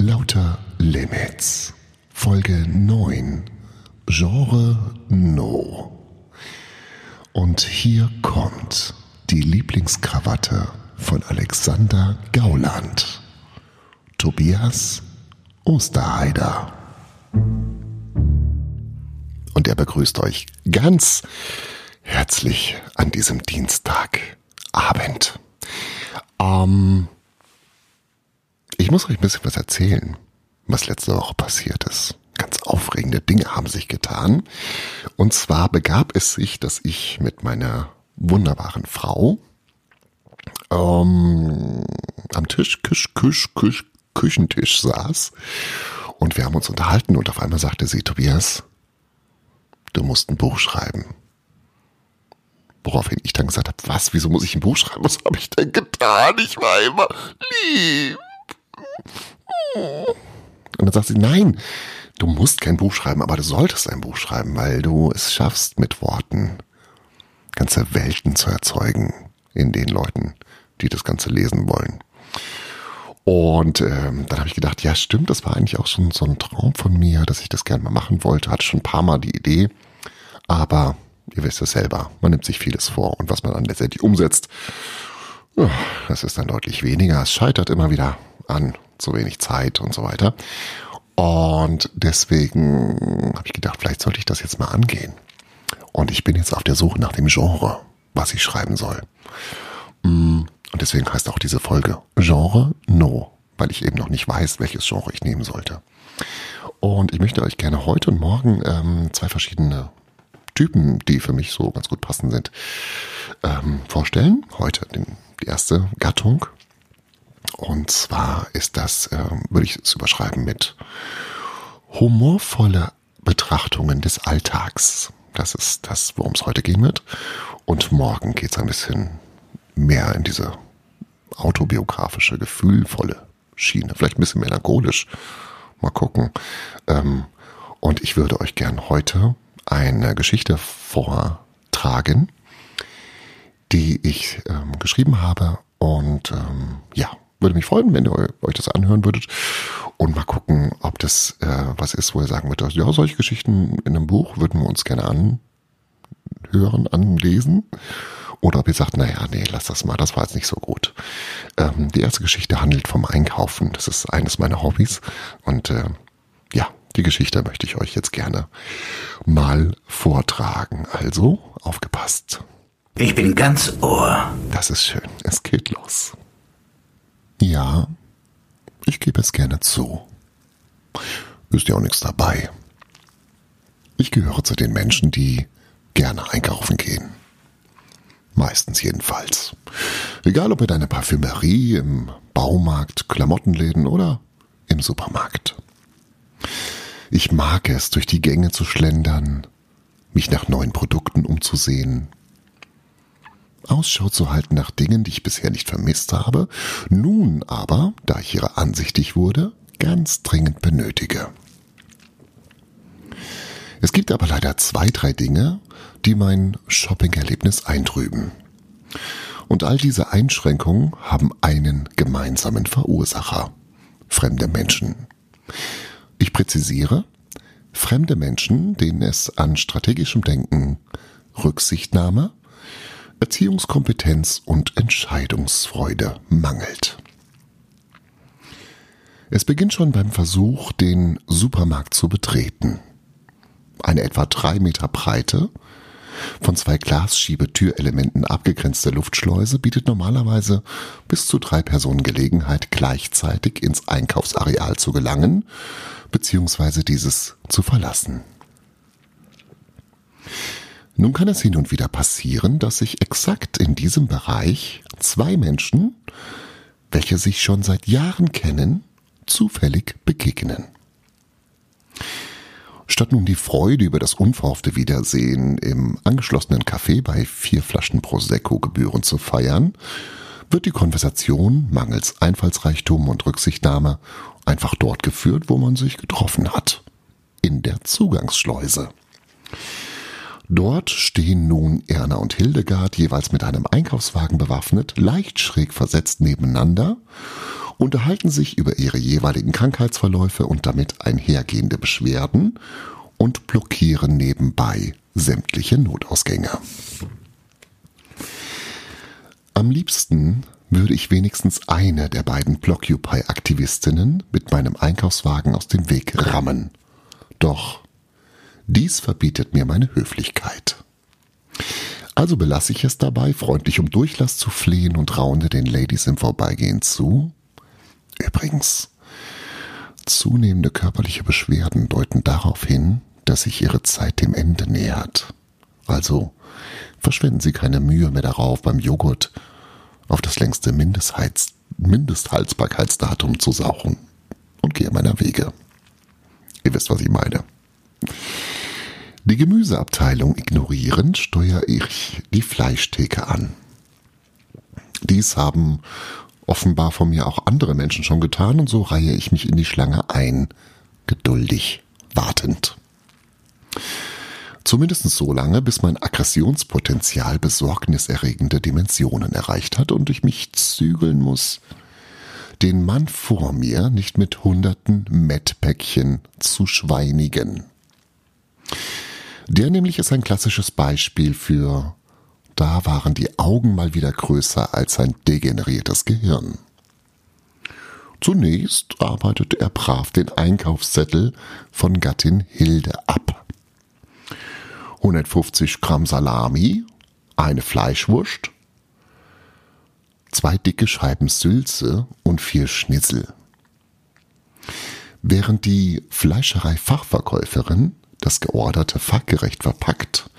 Lauter Limits. Folge 9. Genre No. Und hier kommt die Lieblingskrawatte von Alexander Gauland. Tobias Osterheider. Und er begrüßt euch ganz herzlich an diesem Dienstagabend. Ähm, ich muss euch ein bisschen was erzählen, was letzte Woche passiert ist. Ganz aufregende Dinge haben sich getan. Und zwar begab es sich, dass ich mit meiner wunderbaren Frau ähm, am Tisch, Küch, Küch, Küch, Küchentisch saß und wir haben uns unterhalten und auf einmal sagte sie, Tobias, du musst ein Buch schreiben. Woraufhin ich dann gesagt habe, was, wieso muss ich ein Buch schreiben? Was habe ich denn getan? Ich war immer lieb. Und dann sagt sie, nein, du musst kein Buch schreiben, aber du solltest ein Buch schreiben, weil du es schaffst, mit Worten ganze Welten zu erzeugen in den Leuten, die das Ganze lesen wollen. Und ähm, dann habe ich gedacht, ja stimmt, das war eigentlich auch schon so ein Traum von mir, dass ich das gerne mal machen wollte. Hatte schon ein paar Mal die Idee, aber ihr wisst es selber, man nimmt sich vieles vor und was man dann letztendlich umsetzt, das ist dann deutlich weniger. Es scheitert immer wieder an zu wenig Zeit und so weiter. Und deswegen habe ich gedacht, vielleicht sollte ich das jetzt mal angehen. Und ich bin jetzt auf der Suche nach dem Genre, was ich schreiben soll. Mm, und deswegen heißt auch diese Folge Genre No, weil ich eben noch nicht weiß, welches Genre ich nehmen sollte. Und ich möchte euch gerne heute und morgen ähm, zwei verschiedene Typen, die für mich so ganz gut passend sind, ähm, vorstellen. Heute den, die erste Gattung. Und zwar ist das, äh, würde ich es überschreiben mit humorvolle Betrachtungen des Alltags. Das ist das, worum es heute gehen wird. Und morgen geht es ein bisschen mehr in diese autobiografische, gefühlvolle Schiene. Vielleicht ein bisschen melancholisch. Mal gucken. Ähm, und ich würde euch gern heute eine Geschichte vortragen, die ich ähm, geschrieben habe. Und ähm, ja, würde mich freuen, wenn ihr euch das anhören würdet und mal gucken, ob das äh, was ist, wo ihr sagen würdet, ja, solche Geschichten in einem Buch würden wir uns gerne anhören, anlesen. Oder ob ihr sagt, naja, nee, lass das mal, das war jetzt nicht so gut. Ähm, die erste Geschichte handelt vom Einkaufen. Das ist eines meiner Hobbys. Und äh, ja, die Geschichte möchte ich euch jetzt gerne mal vortragen. Also, aufgepasst. Ich bin ganz Ohr. Das ist schön. Es geht los. Ja, ich gebe es gerne zu. Ist ja auch nichts dabei. Ich gehöre zu den Menschen, die gerne einkaufen gehen. Meistens jedenfalls. Egal ob in einer Parfümerie, im Baumarkt, Klamottenläden oder im Supermarkt. Ich mag es, durch die Gänge zu schlendern, mich nach neuen Produkten umzusehen, Ausschau zu halten nach Dingen, die ich bisher nicht vermisst habe, nun aber, da ich ihre ansichtig wurde, ganz dringend benötige. Es gibt aber leider zwei, drei Dinge, die mein Shopping-Erlebnis eintrüben. Und all diese Einschränkungen haben einen gemeinsamen Verursacher. Fremde Menschen. Ich präzisiere, fremde Menschen, denen es an strategischem Denken, Rücksichtnahme, Erziehungskompetenz und Entscheidungsfreude mangelt. Es beginnt schon beim Versuch, den Supermarkt zu betreten. Eine etwa drei Meter breite, von zwei Glasschiebetürelementen abgegrenzte Luftschleuse bietet normalerweise bis zu drei Personen Gelegenheit, gleichzeitig ins Einkaufsareal zu gelangen bzw. dieses zu verlassen. Nun kann es hin und wieder passieren, dass sich exakt in diesem Bereich zwei Menschen, welche sich schon seit Jahren kennen, zufällig begegnen. Statt nun die Freude über das unverhoffte Wiedersehen im angeschlossenen Café bei vier Flaschen Prosecco gebührend zu feiern, wird die Konversation mangels Einfallsreichtum und Rücksichtnahme einfach dort geführt, wo man sich getroffen hat. In der Zugangsschleuse. Dort stehen nun Erna und Hildegard jeweils mit einem Einkaufswagen bewaffnet, leicht schräg versetzt nebeneinander unterhalten sich über ihre jeweiligen Krankheitsverläufe und damit einhergehende Beschwerden und blockieren nebenbei sämtliche Notausgänge. Am liebsten würde ich wenigstens eine der beiden Blockupy-Aktivistinnen mit meinem Einkaufswagen aus dem Weg rammen. Doch dies verbietet mir meine Höflichkeit. Also belasse ich es dabei, freundlich um Durchlass zu flehen und raunte den Ladies im Vorbeigehen zu. Übrigens, zunehmende körperliche Beschwerden deuten darauf hin, dass sich ihre Zeit dem Ende nähert. Also verschwenden Sie keine Mühe mehr darauf, beim Joghurt auf das längste Mindestheiz Mindesthaltbarkeitsdatum zu sauchen und gehe meiner Wege. Ihr wisst, was ich meine. Die Gemüseabteilung ignorierend steuere ich die Fleischtheke an. Dies haben offenbar von mir auch andere Menschen schon getan und so reihe ich mich in die Schlange ein, geduldig, wartend. Zumindest so lange, bis mein Aggressionspotenzial besorgniserregende Dimensionen erreicht hat und ich mich zügeln muss, den Mann vor mir nicht mit hunderten Mettpäckchen zu schweinigen. Der nämlich ist ein klassisches Beispiel für da waren die Augen mal wieder größer als sein degeneriertes Gehirn. Zunächst arbeitete er brav den Einkaufszettel von Gattin Hilde ab. 150 Gramm Salami, eine Fleischwurst, zwei dicke Scheiben Sülze und vier Schnitzel. Während die Fleischerei-Fachverkäuferin das Georderte fachgerecht verpackt,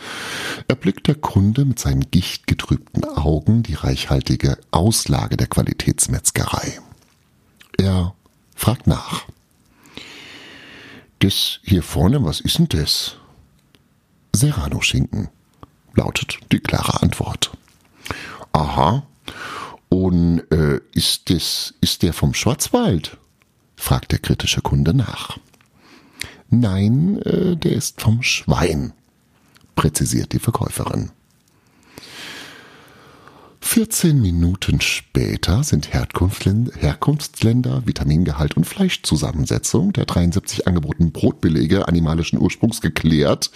erblickt der Kunde mit seinen gichtgetrübten Augen die reichhaltige Auslage der Qualitätsmetzgerei. Er fragt nach. Das hier vorne, was ist denn das? Serrano-Schinken, lautet die klare Antwort. Aha. Und äh, ist, das, ist der vom Schwarzwald? fragt der kritische Kunde nach. Nein, äh, der ist vom Schwein, präzisiert die Verkäuferin. 14 Minuten später sind Herkunftsländer, Vitamingehalt und Fleischzusammensetzung der 73 angebotenen Brotbelege animalischen Ursprungs geklärt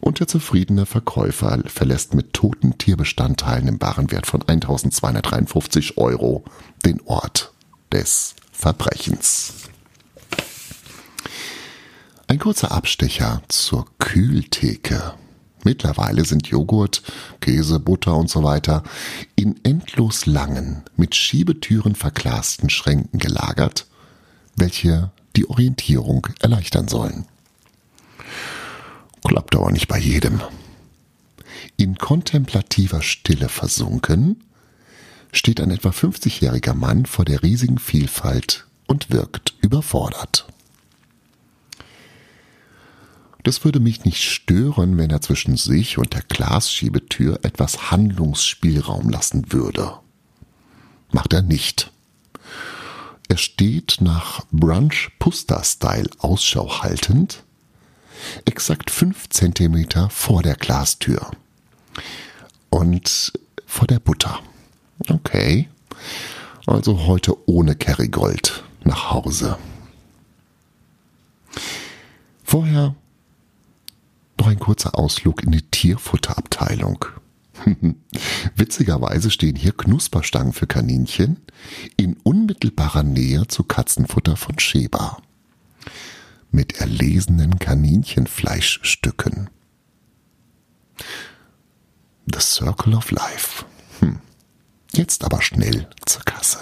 und der zufriedene Verkäufer verlässt mit toten Tierbestandteilen im Warenwert von 1253 Euro den Ort des Verbrechens. Ein kurzer Abstecher zur Kühltheke. Mittlerweile sind Joghurt, Käse, Butter und so weiter in endlos langen, mit Schiebetüren verglasten Schränken gelagert, welche die Orientierung erleichtern sollen. Klappt aber nicht bei jedem. In kontemplativer Stille versunken, steht ein etwa 50-jähriger Mann vor der riesigen Vielfalt und wirkt überfordert. Das würde mich nicht stören, wenn er zwischen sich und der Glasschiebetür etwas Handlungsspielraum lassen würde. Macht er nicht. Er steht nach Brunch-Puster-Style Ausschau haltend, exakt fünf Zentimeter vor der Glastür. Und vor der Butter. Okay. Also heute ohne Kerrygold nach Hause. Vorher ein kurzer Ausflug in die Tierfutterabteilung. Witzigerweise stehen hier Knusperstangen für Kaninchen in unmittelbarer Nähe zu Katzenfutter von Sheba. Mit erlesenen Kaninchenfleischstücken. The Circle of Life. Hm. Jetzt aber schnell zur Kasse.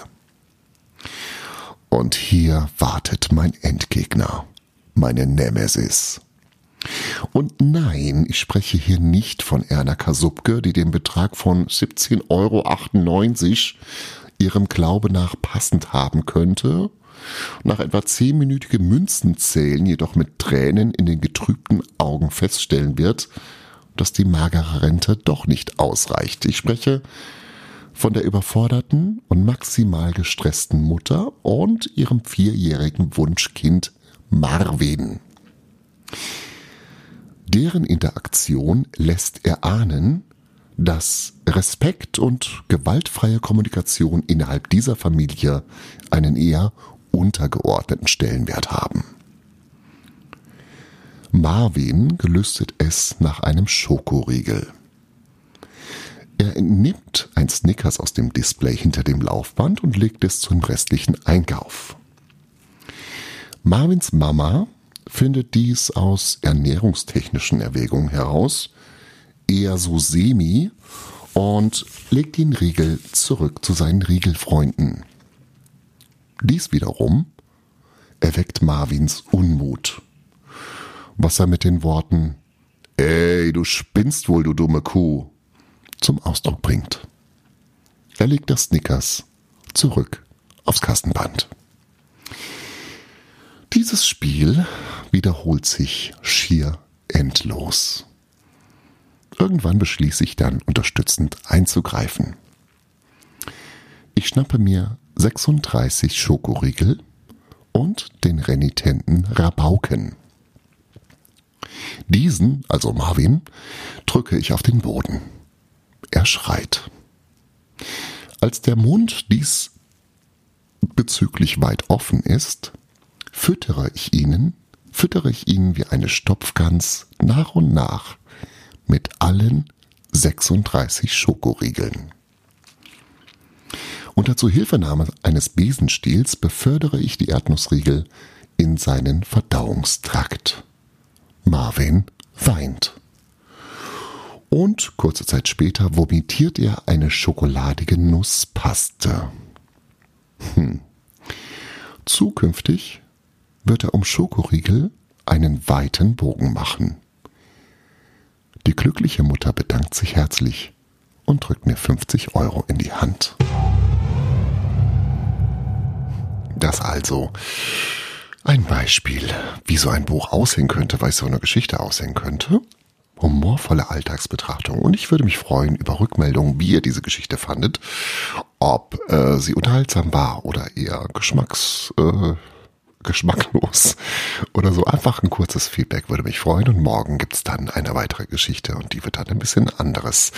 Und hier wartet mein Endgegner, meine Nemesis. Und nein, ich spreche hier nicht von Erna Kasubke, die den Betrag von 17,98 Euro ihrem Glaube nach passend haben könnte, nach etwa zehnminütigem Münzenzählen jedoch mit Tränen in den getrübten Augen feststellen wird, dass die magere Rente doch nicht ausreicht. Ich spreche von der überforderten und maximal gestressten Mutter und ihrem vierjährigen Wunschkind Marvin. Deren Interaktion lässt erahnen, dass Respekt und gewaltfreie Kommunikation innerhalb dieser Familie einen eher untergeordneten Stellenwert haben. Marvin gelüstet es nach einem Schokoriegel. Er entnimmt ein Snickers aus dem Display hinter dem Laufband und legt es zum restlichen Einkauf. Marvins Mama findet dies aus ernährungstechnischen Erwägungen heraus eher so semi und legt den Riegel zurück zu seinen Riegelfreunden. Dies wiederum erweckt Marvins Unmut, was er mit den Worten Ey, du spinnst wohl, du dumme Kuh, zum Ausdruck bringt. Er legt das Snickers zurück aufs Kassenband. Dieses Spiel wiederholt sich schier endlos. Irgendwann beschließe ich dann unterstützend einzugreifen. Ich schnappe mir 36 Schokoriegel und den renitenten Rabauken. Diesen, also Marvin, drücke ich auf den Boden. Er schreit. Als der Mund dies bezüglich weit offen ist, füttere ich ihnen, füttere ich ihnen wie eine Stopfgans nach und nach mit allen 36 Schokoriegeln. Unter Zuhilfenahme eines Besenstiels befördere ich die Erdnussriegel in seinen Verdauungstrakt. Marvin weint. Und kurze Zeit später vomitiert er eine schokoladige Nusspaste. Hm. Zukünftig wird er um Schokoriegel einen weiten Bogen machen. Die glückliche Mutter bedankt sich herzlich und drückt mir 50 Euro in die Hand. Das also ein Beispiel, wie so ein Buch aussehen könnte, weil so eine Geschichte aussehen könnte. Humorvolle Alltagsbetrachtung. Und ich würde mich freuen über Rückmeldungen, wie ihr diese Geschichte fandet. Ob äh, sie unterhaltsam war oder eher geschmacks... Äh, geschmacklos oder so. Einfach ein kurzes Feedback würde mich freuen. Und morgen gibt's dann eine weitere Geschichte und die wird dann ein bisschen anderes,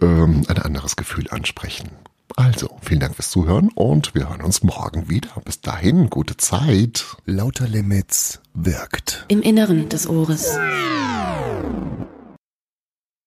ähm, ein anderes Gefühl ansprechen. Also, vielen Dank fürs Zuhören und wir hören uns morgen wieder. Bis dahin, gute Zeit. Lauter Limits wirkt. Im Inneren des Ohres.